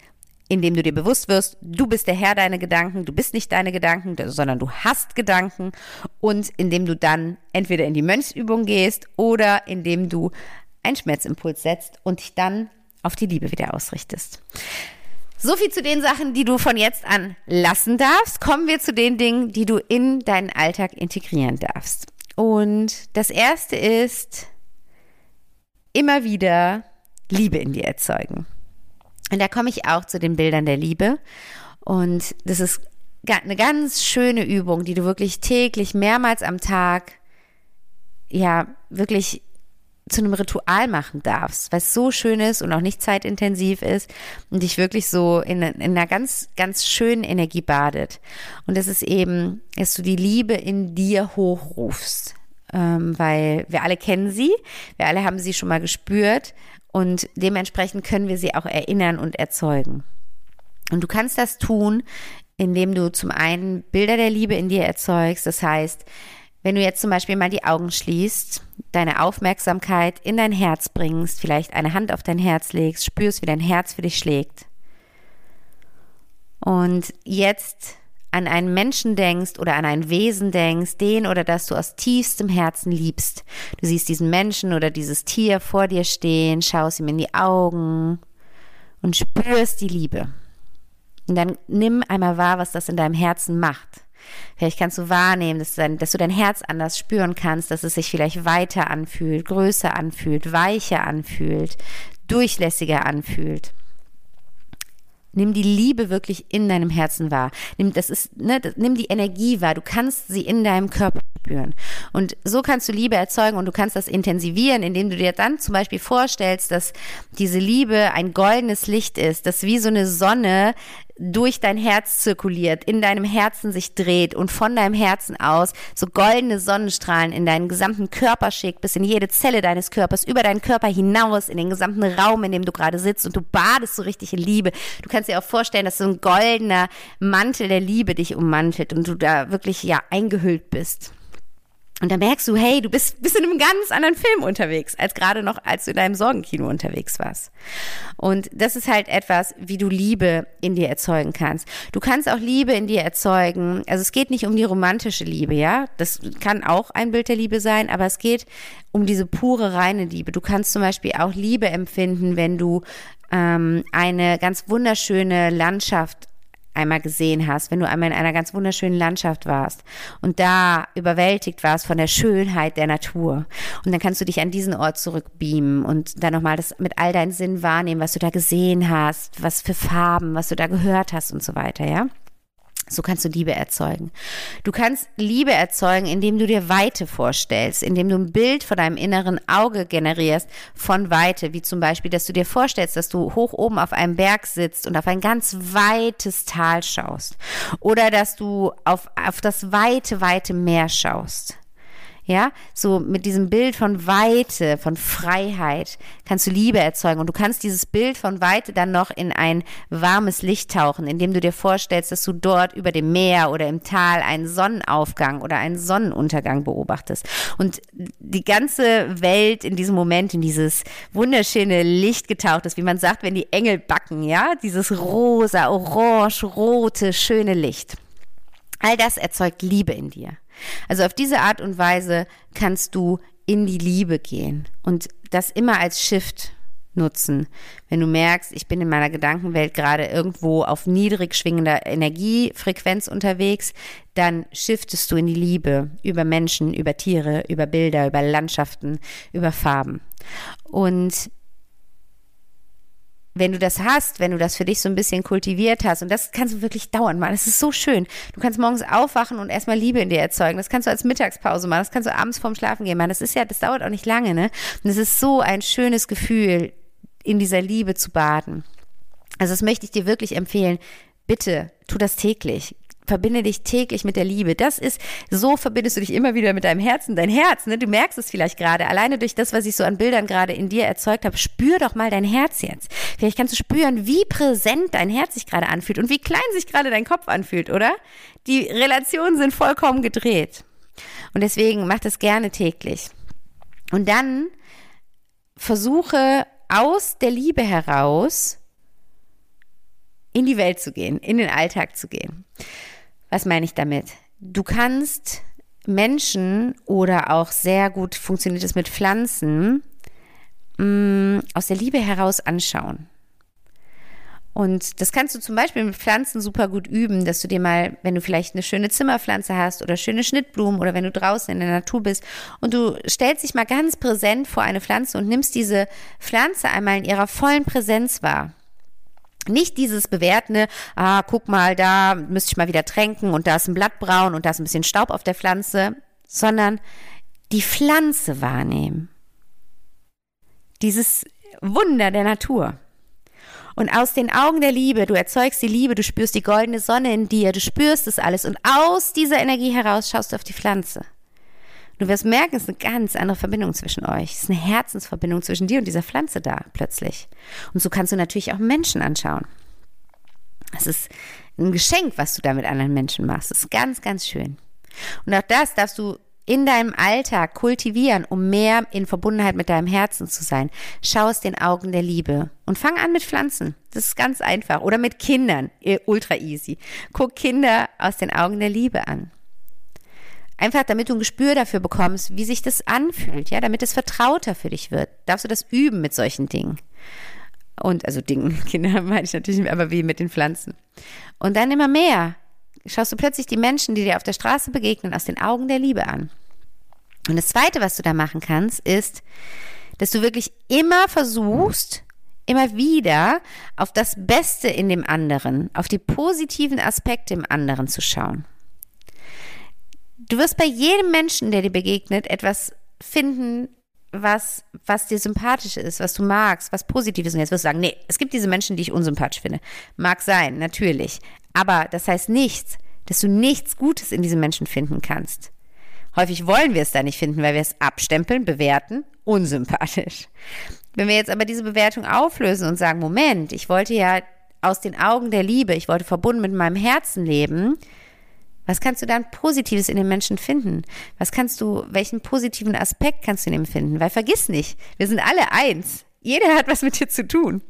indem du dir bewusst wirst, du bist der Herr deiner Gedanken, du bist nicht deine Gedanken, sondern du hast Gedanken und indem du dann entweder in die Mönchsübung gehst oder indem du einen Schmerzimpuls setzt und dich dann auf die Liebe wieder ausrichtest. So viel zu den Sachen, die du von jetzt an lassen darfst. Kommen wir zu den Dingen, die du in deinen Alltag integrieren darfst. Und das erste ist immer wieder Liebe in dir erzeugen. Und da komme ich auch zu den Bildern der Liebe. Und das ist eine ganz schöne Übung, die du wirklich täglich mehrmals am Tag ja wirklich zu einem Ritual machen darfst, es so schön ist und auch nicht zeitintensiv ist und dich wirklich so in, in einer ganz, ganz schönen Energie badet. Und das ist eben, dass du die Liebe in dir hochrufst, ähm, weil wir alle kennen sie, wir alle haben sie schon mal gespürt und dementsprechend können wir sie auch erinnern und erzeugen. Und du kannst das tun, indem du zum einen Bilder der Liebe in dir erzeugst, das heißt, wenn du jetzt zum Beispiel mal die Augen schließt, deine Aufmerksamkeit in dein Herz bringst, vielleicht eine Hand auf dein Herz legst, spürst, wie dein Herz für dich schlägt. Und jetzt an einen Menschen denkst oder an ein Wesen denkst, den oder das du aus tiefstem Herzen liebst. Du siehst diesen Menschen oder dieses Tier vor dir stehen, schaust ihm in die Augen und spürst die Liebe. Und dann nimm einmal wahr, was das in deinem Herzen macht. Vielleicht kannst du wahrnehmen, dass, dein, dass du dein Herz anders spüren kannst, dass es sich vielleicht weiter anfühlt, größer anfühlt, weicher anfühlt, durchlässiger anfühlt. Nimm die Liebe wirklich in deinem Herzen wahr. Nimm, das ist, ne, nimm die Energie wahr. Du kannst sie in deinem Körper spüren. Und so kannst du Liebe erzeugen und du kannst das intensivieren, indem du dir dann zum Beispiel vorstellst, dass diese Liebe ein goldenes Licht ist, das wie so eine Sonne durch dein Herz zirkuliert, in deinem Herzen sich dreht und von deinem Herzen aus so goldene Sonnenstrahlen in deinen gesamten Körper schickt, bis in jede Zelle deines Körpers, über deinen Körper hinaus, in den gesamten Raum, in dem du gerade sitzt und du badest so richtig in Liebe. Du kannst dir auch vorstellen, dass so ein goldener Mantel der Liebe dich ummantelt und du da wirklich ja eingehüllt bist. Und da merkst du, hey, du bist, bist in einem ganz anderen Film unterwegs, als gerade noch, als du in deinem Sorgenkino unterwegs warst. Und das ist halt etwas, wie du Liebe in dir erzeugen kannst. Du kannst auch Liebe in dir erzeugen. Also es geht nicht um die romantische Liebe, ja. Das kann auch ein Bild der Liebe sein, aber es geht um diese pure, reine Liebe. Du kannst zum Beispiel auch Liebe empfinden, wenn du ähm, eine ganz wunderschöne Landschaft einmal gesehen hast, wenn du einmal in einer ganz wunderschönen Landschaft warst und da überwältigt warst von der Schönheit der Natur. Und dann kannst du dich an diesen Ort zurückbeamen und dann nochmal das mit all deinen Sinnen wahrnehmen, was du da gesehen hast, was für Farben, was du da gehört hast und so weiter, ja. So kannst du Liebe erzeugen. Du kannst Liebe erzeugen, indem du dir Weite vorstellst, indem du ein Bild vor deinem inneren Auge generierst von Weite, wie zum Beispiel, dass du dir vorstellst, dass du hoch oben auf einem Berg sitzt und auf ein ganz weites Tal schaust. Oder dass du auf, auf das weite, weite Meer schaust. Ja, so mit diesem Bild von Weite, von Freiheit kannst du Liebe erzeugen und du kannst dieses Bild von Weite dann noch in ein warmes Licht tauchen, indem du dir vorstellst, dass du dort über dem Meer oder im Tal einen Sonnenaufgang oder einen Sonnenuntergang beobachtest und die ganze Welt in diesem Moment in dieses wunderschöne Licht getaucht ist, wie man sagt, wenn die Engel backen, ja, dieses rosa, orange, rote, schöne Licht. All das erzeugt Liebe in dir. Also auf diese Art und Weise kannst du in die Liebe gehen und das immer als Shift nutzen. Wenn du merkst, ich bin in meiner Gedankenwelt gerade irgendwo auf niedrig schwingender Energiefrequenz unterwegs, dann shiftest du in die Liebe über Menschen, über Tiere, über Bilder, über Landschaften, über Farben. Und wenn du das hast, wenn du das für dich so ein bisschen kultiviert hast, und das kannst du wirklich dauern machen, das ist so schön. Du kannst morgens aufwachen und erstmal Liebe in dir erzeugen. Das kannst du als Mittagspause machen, das kannst du abends vorm Schlafen gehen machen. Das ist ja, das dauert auch nicht lange, ne? Und es ist so ein schönes Gefühl, in dieser Liebe zu baden. Also das möchte ich dir wirklich empfehlen. Bitte, tu das täglich verbinde dich täglich mit der Liebe. Das ist, so verbindest du dich immer wieder mit deinem Herzen. Dein Herz, ne? du merkst es vielleicht gerade, alleine durch das, was ich so an Bildern gerade in dir erzeugt habe. Spür doch mal dein Herz jetzt. Vielleicht kannst du spüren, wie präsent dein Herz sich gerade anfühlt und wie klein sich gerade dein Kopf anfühlt, oder? Die Relationen sind vollkommen gedreht. Und deswegen mach das gerne täglich. Und dann versuche aus der Liebe heraus in die Welt zu gehen, in den Alltag zu gehen. Was meine ich damit? Du kannst Menschen oder auch sehr gut funktioniert es mit Pflanzen mh, mm, aus der Liebe heraus anschauen. Und das kannst du zum Beispiel mit Pflanzen super gut üben, dass du dir mal, wenn du vielleicht eine schöne Zimmerpflanze hast oder schöne Schnittblumen oder wenn du draußen in der Natur bist und du stellst dich mal ganz präsent vor eine Pflanze und nimmst diese Pflanze einmal in ihrer vollen Präsenz wahr. Nicht dieses bewertende, ah, guck mal, da müsste ich mal wieder tränken und da ist ein Blatt braun und da ist ein bisschen Staub auf der Pflanze, sondern die Pflanze wahrnehmen. Dieses Wunder der Natur. Und aus den Augen der Liebe, du erzeugst die Liebe, du spürst die goldene Sonne in dir, du spürst das alles und aus dieser Energie heraus schaust du auf die Pflanze. Du wirst merken, es ist eine ganz andere Verbindung zwischen euch. Es ist eine Herzensverbindung zwischen dir und dieser Pflanze da plötzlich. Und so kannst du natürlich auch Menschen anschauen. Es ist ein Geschenk, was du da mit anderen Menschen machst. Das ist ganz, ganz schön. Und auch das darfst du in deinem Alltag kultivieren, um mehr in Verbundenheit mit deinem Herzen zu sein. Schau aus den Augen der Liebe und fang an mit Pflanzen. Das ist ganz einfach. Oder mit Kindern. Ultra easy. Guck Kinder aus den Augen der Liebe an. Einfach damit du ein Gespür dafür bekommst, wie sich das anfühlt, ja, damit es vertrauter für dich wird. Darfst du das üben mit solchen Dingen. Und, also Dingen, Kinder meine ich natürlich, aber wie mit den Pflanzen. Und dann immer mehr. Schaust du plötzlich die Menschen, die dir auf der Straße begegnen, aus den Augen der Liebe an. Und das zweite, was du da machen kannst, ist, dass du wirklich immer versuchst, immer wieder auf das Beste in dem anderen, auf die positiven Aspekte im anderen zu schauen. Du wirst bei jedem Menschen, der dir begegnet, etwas finden, was, was dir sympathisch ist, was du magst, was positiv ist. Und jetzt wirst du sagen, nee, es gibt diese Menschen, die ich unsympathisch finde. Mag sein, natürlich. Aber das heißt nichts, dass du nichts Gutes in diesen Menschen finden kannst. Häufig wollen wir es da nicht finden, weil wir es abstempeln, bewerten, unsympathisch. Wenn wir jetzt aber diese Bewertung auflösen und sagen, Moment, ich wollte ja aus den Augen der Liebe, ich wollte verbunden mit meinem Herzen leben, was kannst du dann Positives in den Menschen finden? Was kannst du, welchen positiven Aspekt kannst du in ihm finden? Weil vergiss nicht, wir sind alle eins. Jeder hat was mit dir zu tun.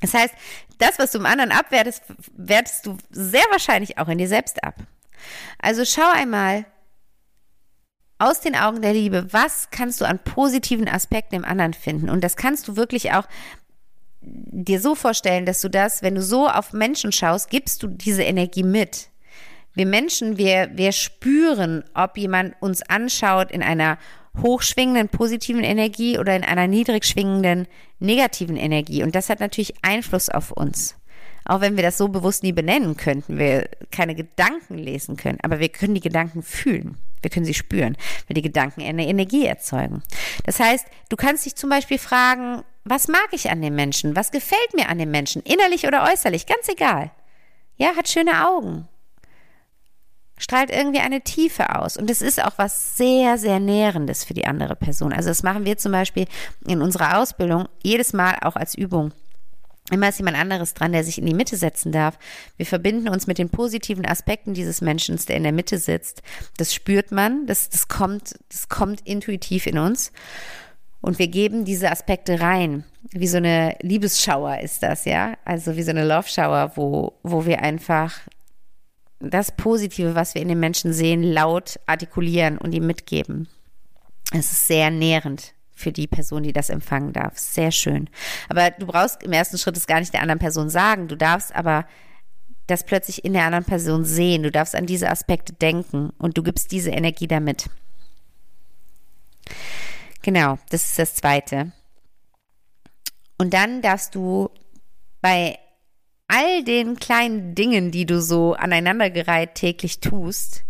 Das heißt, das, was du im anderen abwertest, wertest du sehr wahrscheinlich auch in dir selbst ab. Also schau einmal aus den Augen der Liebe, was kannst du an positiven Aspekten im anderen finden? Und das kannst du wirklich auch dir so vorstellen, dass du das, wenn du so auf Menschen schaust, gibst du diese Energie mit. Wir Menschen, wir, wir spüren, ob jemand uns anschaut in einer hochschwingenden positiven Energie oder in einer niedrig schwingenden negativen Energie. Und das hat natürlich Einfluss auf uns, Auch wenn wir das so bewusst nie benennen könnten, wir keine Gedanken lesen können, aber wir können die Gedanken fühlen. Wir können sie spüren, weil die Gedanken eine Energie erzeugen. Das heißt, du kannst dich zum Beispiel fragen, was mag ich an dem Menschen? Was gefällt mir an dem Menschen? Innerlich oder äußerlich? Ganz egal. Ja, hat schöne Augen. Strahlt irgendwie eine Tiefe aus. Und es ist auch was sehr, sehr Nährendes für die andere Person. Also das machen wir zum Beispiel in unserer Ausbildung jedes Mal auch als Übung. Immer ist jemand anderes dran, der sich in die Mitte setzen darf. Wir verbinden uns mit den positiven Aspekten dieses Menschen, der in der Mitte sitzt. Das spürt man, das, das kommt, das kommt intuitiv in uns. Und wir geben diese Aspekte rein. Wie so eine Liebesschauer ist das, ja? Also wie so eine Love Shower, wo, wo wir einfach das Positive, was wir in den Menschen sehen, laut artikulieren und ihm mitgeben. Es ist sehr nährend für die Person, die das empfangen darf. Sehr schön. Aber du brauchst im ersten Schritt es gar nicht der anderen Person sagen. Du darfst aber das plötzlich in der anderen Person sehen. Du darfst an diese Aspekte denken und du gibst diese Energie damit. Genau, das ist das Zweite. Und dann darfst du bei all den kleinen Dingen, die du so aneinandergereiht täglich tust,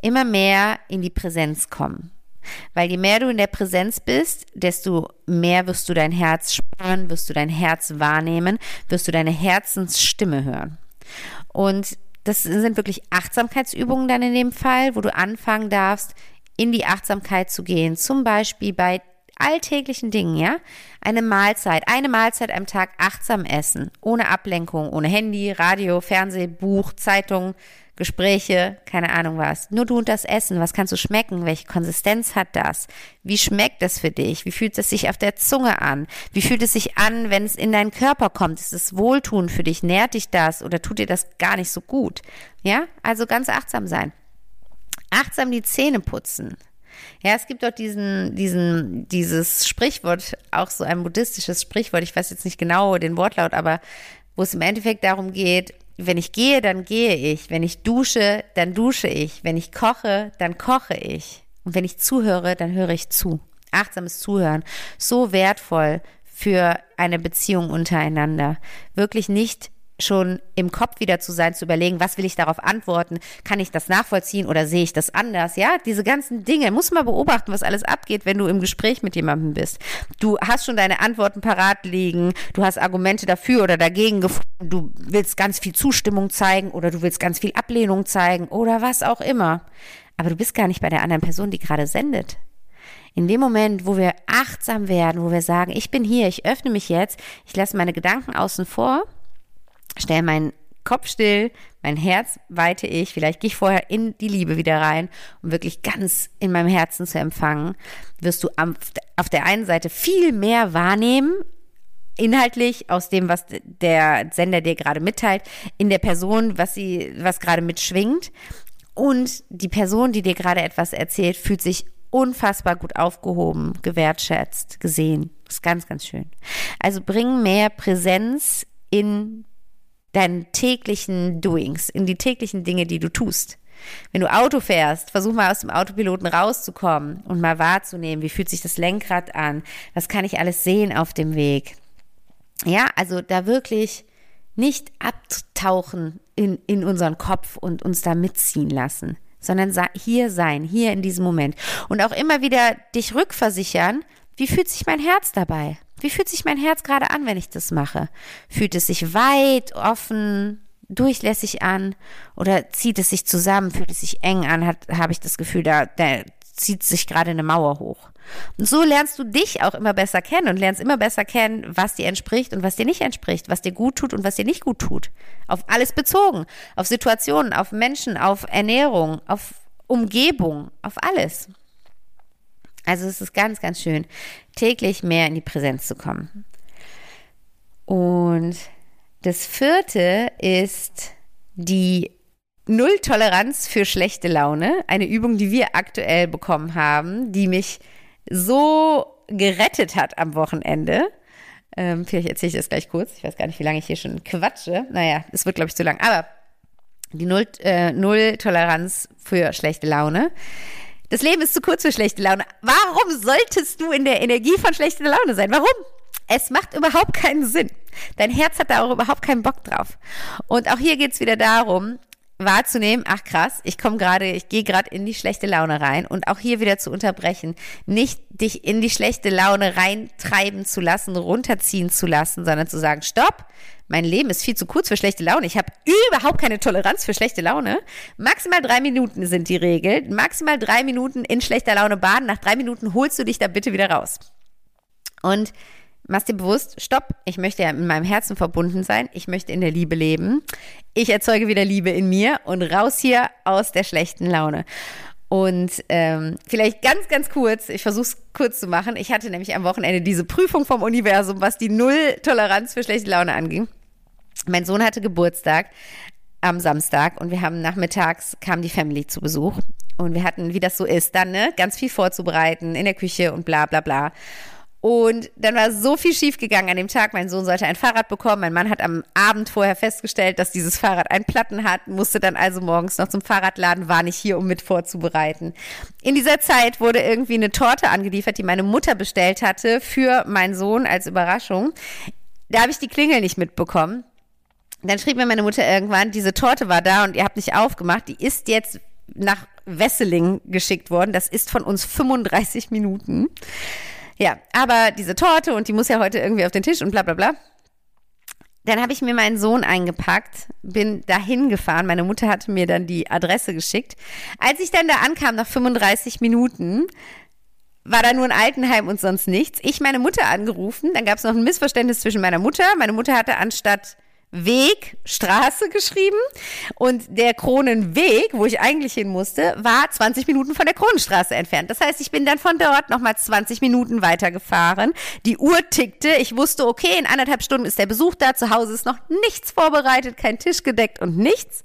immer mehr in die Präsenz kommen. Weil je mehr du in der Präsenz bist, desto mehr wirst du dein Herz spüren, wirst du dein Herz wahrnehmen, wirst du deine Herzensstimme hören. Und das sind wirklich Achtsamkeitsübungen dann in dem Fall, wo du anfangen darfst, in die Achtsamkeit zu gehen. Zum Beispiel bei alltäglichen Dingen, ja? Eine Mahlzeit, eine Mahlzeit am Tag achtsam essen, ohne Ablenkung, ohne Handy, Radio, Fernseh, Buch, Zeitung, Gespräche, keine Ahnung was. Nur du und das Essen, was kannst du schmecken? Welche Konsistenz hat das? Wie schmeckt es für dich? Wie fühlt es sich auf der Zunge an? Wie fühlt es sich an, wenn es in deinen Körper kommt? Ist es wohltuend für dich? Nährt dich das oder tut dir das gar nicht so gut? Ja, also ganz achtsam sein. Achtsam die Zähne putzen. Ja, es gibt dort diesen, diesen, dieses Sprichwort, auch so ein buddhistisches Sprichwort, ich weiß jetzt nicht genau den Wortlaut, aber wo es im Endeffekt darum geht, wenn ich gehe, dann gehe ich. Wenn ich dusche, dann dusche ich. Wenn ich koche, dann koche ich. Und wenn ich zuhöre, dann höre ich zu. Achtsames Zuhören. So wertvoll für eine Beziehung untereinander. Wirklich nicht schon im Kopf wieder zu sein, zu überlegen, was will ich darauf antworten? Kann ich das nachvollziehen oder sehe ich das anders? Ja, diese ganzen Dinge. Muss mal beobachten, was alles abgeht, wenn du im Gespräch mit jemandem bist. Du hast schon deine Antworten parat liegen. Du hast Argumente dafür oder dagegen gefunden. Du willst ganz viel Zustimmung zeigen oder du willst ganz viel Ablehnung zeigen oder was auch immer. Aber du bist gar nicht bei der anderen Person, die gerade sendet. In dem Moment, wo wir achtsam werden, wo wir sagen, ich bin hier, ich öffne mich jetzt, ich lasse meine Gedanken außen vor, stelle meinen Kopf still, mein Herz weite ich, vielleicht gehe ich vorher in die Liebe wieder rein, um wirklich ganz in meinem Herzen zu empfangen, wirst du auf der einen Seite viel mehr wahrnehmen, inhaltlich aus dem, was der Sender dir gerade mitteilt, in der Person, was sie, was gerade mitschwingt. Und die Person, die dir gerade etwas erzählt, fühlt sich unfassbar gut aufgehoben, gewertschätzt, gesehen. Das ist ganz, ganz schön. Also bring mehr Präsenz in deinen täglichen Doings, in die täglichen Dinge, die du tust. Wenn du Auto fährst, versuch mal aus dem Autopiloten rauszukommen und mal wahrzunehmen, wie fühlt sich das Lenkrad an, was kann ich alles sehen auf dem Weg. Ja, also da wirklich nicht abtauchen in, in unseren Kopf und uns da mitziehen lassen, sondern hier sein, hier in diesem Moment. Und auch immer wieder dich rückversichern, wie fühlt sich mein Herz dabei? Wie fühlt sich mein Herz gerade an, wenn ich das mache? Fühlt es sich weit, offen, durchlässig an oder zieht es sich zusammen, fühlt es sich eng an, habe ich das Gefühl, da, da zieht sich gerade eine Mauer hoch. Und so lernst du dich auch immer besser kennen und lernst immer besser kennen, was dir entspricht und was dir nicht entspricht, was dir gut tut und was dir nicht gut tut. Auf alles bezogen, auf Situationen, auf Menschen, auf Ernährung, auf Umgebung, auf alles. Also es ist ganz, ganz schön, täglich mehr in die Präsenz zu kommen. Und das vierte ist die Null-Toleranz für schlechte Laune. Eine Übung, die wir aktuell bekommen haben, die mich so gerettet hat am Wochenende. Ähm, vielleicht erzähle ich das gleich kurz. Ich weiß gar nicht, wie lange ich hier schon quatsche. Naja, es wird, glaube ich, zu lang. Aber die Null-Toleranz äh, Null für schlechte Laune das Leben ist zu kurz für schlechte Laune. Warum solltest du in der Energie von schlechter Laune sein? Warum? Es macht überhaupt keinen Sinn. Dein Herz hat da auch überhaupt keinen Bock drauf. Und auch hier geht's wieder darum, wahrzunehmen, ach krass, ich komme gerade, ich gehe gerade in die schlechte Laune rein und auch hier wieder zu unterbrechen, nicht dich in die schlechte Laune reintreiben zu lassen, runterziehen zu lassen, sondern zu sagen, stopp, mein Leben ist viel zu kurz für schlechte Laune. Ich habe überhaupt keine Toleranz für schlechte Laune. Maximal drei Minuten sind die Regel. Maximal drei Minuten in schlechter Laune baden. Nach drei Minuten holst du dich da bitte wieder raus. Und machst dir bewusst, stopp, ich möchte ja mit meinem Herzen verbunden sein, ich möchte in der Liebe leben, ich erzeuge wieder Liebe in mir und raus hier aus der schlechten Laune. Und ähm, vielleicht ganz, ganz kurz, ich versuche es kurz zu machen. Ich hatte nämlich am Wochenende diese Prüfung vom Universum, was die Null-Toleranz für schlechte Laune anging. Mein Sohn hatte Geburtstag am Samstag und wir haben nachmittags kam die Family zu Besuch und wir hatten, wie das so ist, dann ne, ganz viel vorzubereiten in der Küche und bla bla bla. Und dann war so viel schiefgegangen an dem Tag. Mein Sohn sollte ein Fahrrad bekommen. Mein Mann hat am Abend vorher festgestellt, dass dieses Fahrrad einen Platten hat, musste dann also morgens noch zum Fahrradladen, war nicht hier, um mit vorzubereiten. In dieser Zeit wurde irgendwie eine Torte angeliefert, die meine Mutter bestellt hatte für meinen Sohn als Überraschung. Da habe ich die Klingel nicht mitbekommen. Dann schrieb mir meine Mutter irgendwann, diese Torte war da und ihr habt nicht aufgemacht. Die ist jetzt nach Wesseling geschickt worden. Das ist von uns 35 Minuten. Ja, aber diese Torte und die muss ja heute irgendwie auf den Tisch und bla bla bla. Dann habe ich mir meinen Sohn eingepackt, bin dahin gefahren. Meine Mutter hatte mir dann die Adresse geschickt. Als ich dann da ankam, nach 35 Minuten, war da nur ein Altenheim und sonst nichts. Ich meine Mutter angerufen, dann gab es noch ein Missverständnis zwischen meiner Mutter. Meine Mutter hatte anstatt Weg, Straße geschrieben und der Kronenweg, wo ich eigentlich hin musste, war 20 Minuten von der Kronenstraße entfernt. Das heißt, ich bin dann von dort nochmal 20 Minuten weitergefahren. Die Uhr tickte. Ich wusste, okay, in anderthalb Stunden ist der Besuch da. Zu Hause ist noch nichts vorbereitet, kein Tisch gedeckt und nichts.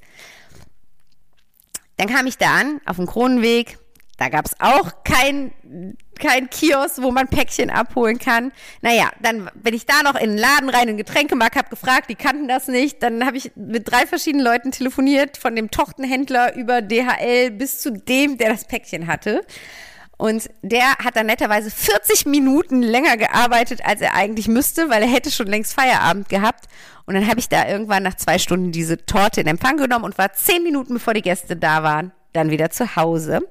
Dann kam ich da an, auf dem Kronenweg, da gab es auch kein, kein Kiosk, wo man Päckchen abholen kann. Naja, dann bin ich da noch in den Laden rein, in den Getränkemarkt, habe gefragt, die kannten das nicht. Dann habe ich mit drei verschiedenen Leuten telefoniert, von dem Tochtenhändler über DHL bis zu dem, der das Päckchen hatte. Und der hat dann netterweise 40 Minuten länger gearbeitet, als er eigentlich müsste, weil er hätte schon längst Feierabend gehabt. Und dann habe ich da irgendwann nach zwei Stunden diese Torte in Empfang genommen und war zehn Minuten, bevor die Gäste da waren, dann wieder zu Hause.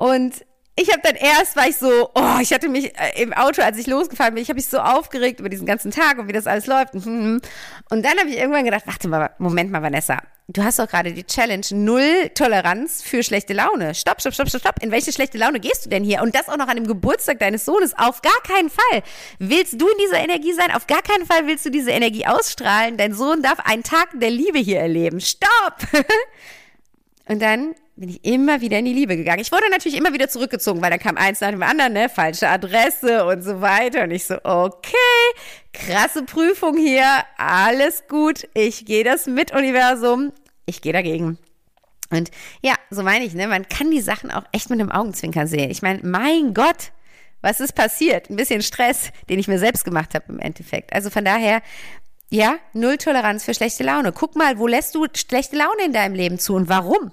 Und ich habe dann erst, war ich so, oh, ich hatte mich äh, im Auto, als ich losgefahren bin, ich habe mich so aufgeregt über diesen ganzen Tag und wie das alles läuft. Und dann habe ich irgendwann gedacht, warte mal, Moment mal, Vanessa, du hast doch gerade die Challenge Null Toleranz für schlechte Laune. Stopp, stopp, stopp, stopp, stopp. In welche schlechte Laune gehst du denn hier? Und das auch noch an dem Geburtstag deines Sohnes. Auf gar keinen Fall. Willst du in dieser Energie sein? Auf gar keinen Fall willst du diese Energie ausstrahlen. Dein Sohn darf einen Tag der Liebe hier erleben. Stopp! Und dann bin ich immer wieder in die Liebe gegangen. Ich wurde natürlich immer wieder zurückgezogen, weil da kam eins nach dem anderen, ne, falsche Adresse und so weiter. Und ich so, okay, krasse Prüfung hier, alles gut, ich gehe das mit Universum, ich gehe dagegen. Und ja, so meine ich, ne, man kann die Sachen auch echt mit einem Augenzwinkern sehen. Ich meine, mein Gott, was ist passiert? Ein bisschen Stress, den ich mir selbst gemacht habe im Endeffekt. Also von daher, ja, null Toleranz für schlechte Laune. Guck mal, wo lässt du schlechte Laune in deinem Leben zu und warum?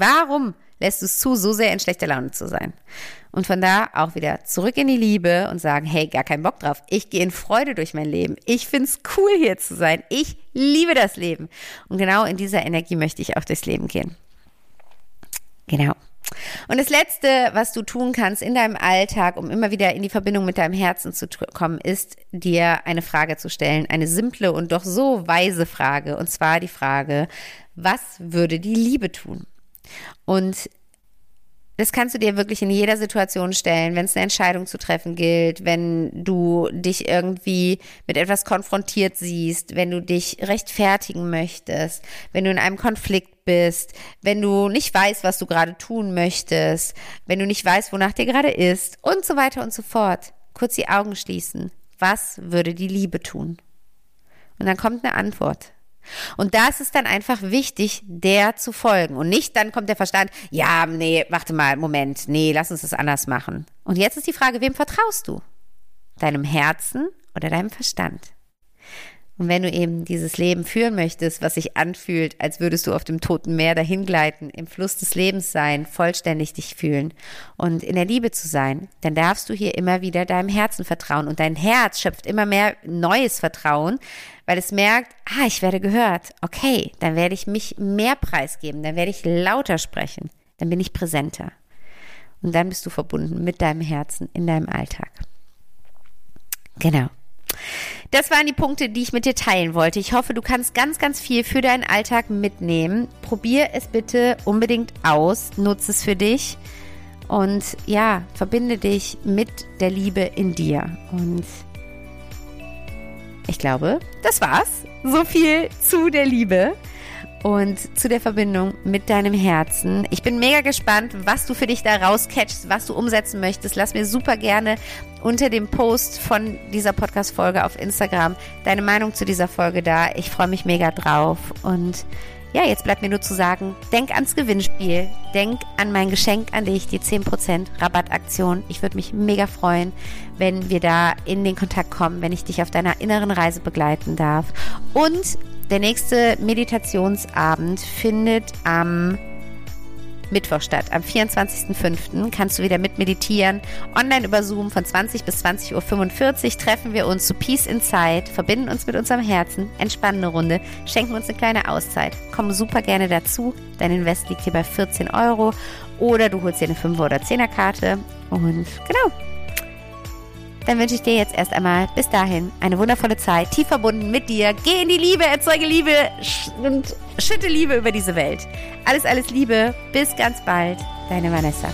Warum lässt du es zu, so sehr in schlechter Laune zu sein? Und von da auch wieder zurück in die Liebe und sagen, hey, gar keinen Bock drauf. Ich gehe in Freude durch mein Leben. Ich find's cool, hier zu sein. Ich liebe das Leben. Und genau in dieser Energie möchte ich auch durchs Leben gehen. Genau. Und das Letzte, was du tun kannst in deinem Alltag, um immer wieder in die Verbindung mit deinem Herzen zu kommen, ist dir eine Frage zu stellen. Eine simple und doch so weise Frage. Und zwar die Frage, was würde die Liebe tun? Und das kannst du dir wirklich in jeder Situation stellen, wenn es eine Entscheidung zu treffen gilt, wenn du dich irgendwie mit etwas konfrontiert siehst, wenn du dich rechtfertigen möchtest, wenn du in einem Konflikt bist, wenn du nicht weißt, was du gerade tun möchtest, wenn du nicht weißt, wonach dir gerade ist und so weiter und so fort. Kurz die Augen schließen. Was würde die Liebe tun? Und dann kommt eine Antwort. Und da ist dann einfach wichtig, der zu folgen. Und nicht dann kommt der Verstand, ja, nee, warte mal, Moment, nee, lass uns das anders machen. Und jetzt ist die Frage, wem vertraust du? Deinem Herzen oder deinem Verstand? Und wenn du eben dieses Leben führen möchtest, was sich anfühlt, als würdest du auf dem toten Meer dahingleiten, im Fluss des Lebens sein, vollständig dich fühlen und in der Liebe zu sein, dann darfst du hier immer wieder deinem Herzen vertrauen. Und dein Herz schöpft immer mehr neues Vertrauen, weil es merkt, ah, ich werde gehört. Okay, dann werde ich mich mehr preisgeben, dann werde ich lauter sprechen, dann bin ich präsenter. Und dann bist du verbunden mit deinem Herzen in deinem Alltag. Genau. Das waren die Punkte, die ich mit dir teilen wollte. Ich hoffe, du kannst ganz, ganz viel für deinen Alltag mitnehmen. Probier es bitte unbedingt aus. Nutze es für dich. Und ja, verbinde dich mit der Liebe in dir. Und ich glaube, das war's. So viel zu der Liebe und zu der Verbindung mit deinem Herzen. Ich bin mega gespannt, was du für dich da rauscatchst, was du umsetzen möchtest. Lass mir super gerne unter dem Post von dieser Podcast-Folge auf Instagram deine Meinung zu dieser Folge da. Ich freue mich mega drauf. Und ja, jetzt bleibt mir nur zu sagen, denk ans Gewinnspiel, denk an mein Geschenk an dich, die 10% Rabattaktion. Ich würde mich mega freuen, wenn wir da in den Kontakt kommen, wenn ich dich auf deiner inneren Reise begleiten darf. Und der nächste Meditationsabend findet am Mittwoch statt. Am 24.05. kannst du wieder mit meditieren. Online über Zoom von 20 bis 20.45 Uhr treffen wir uns zu Peace Inside, verbinden uns mit unserem Herzen, entspannen eine Runde, schenken uns eine kleine Auszeit. Komm super gerne dazu. Dein Invest liegt hier bei 14 Euro. Oder du holst dir eine 5er oder 10er Karte. Und genau, dann wünsche ich dir jetzt erst einmal bis dahin eine wundervolle Zeit, tief verbunden mit dir. Geh in die Liebe, erzeuge Liebe und schütte Liebe über diese Welt. Alles, alles Liebe. Bis ganz bald. Deine Vanessa.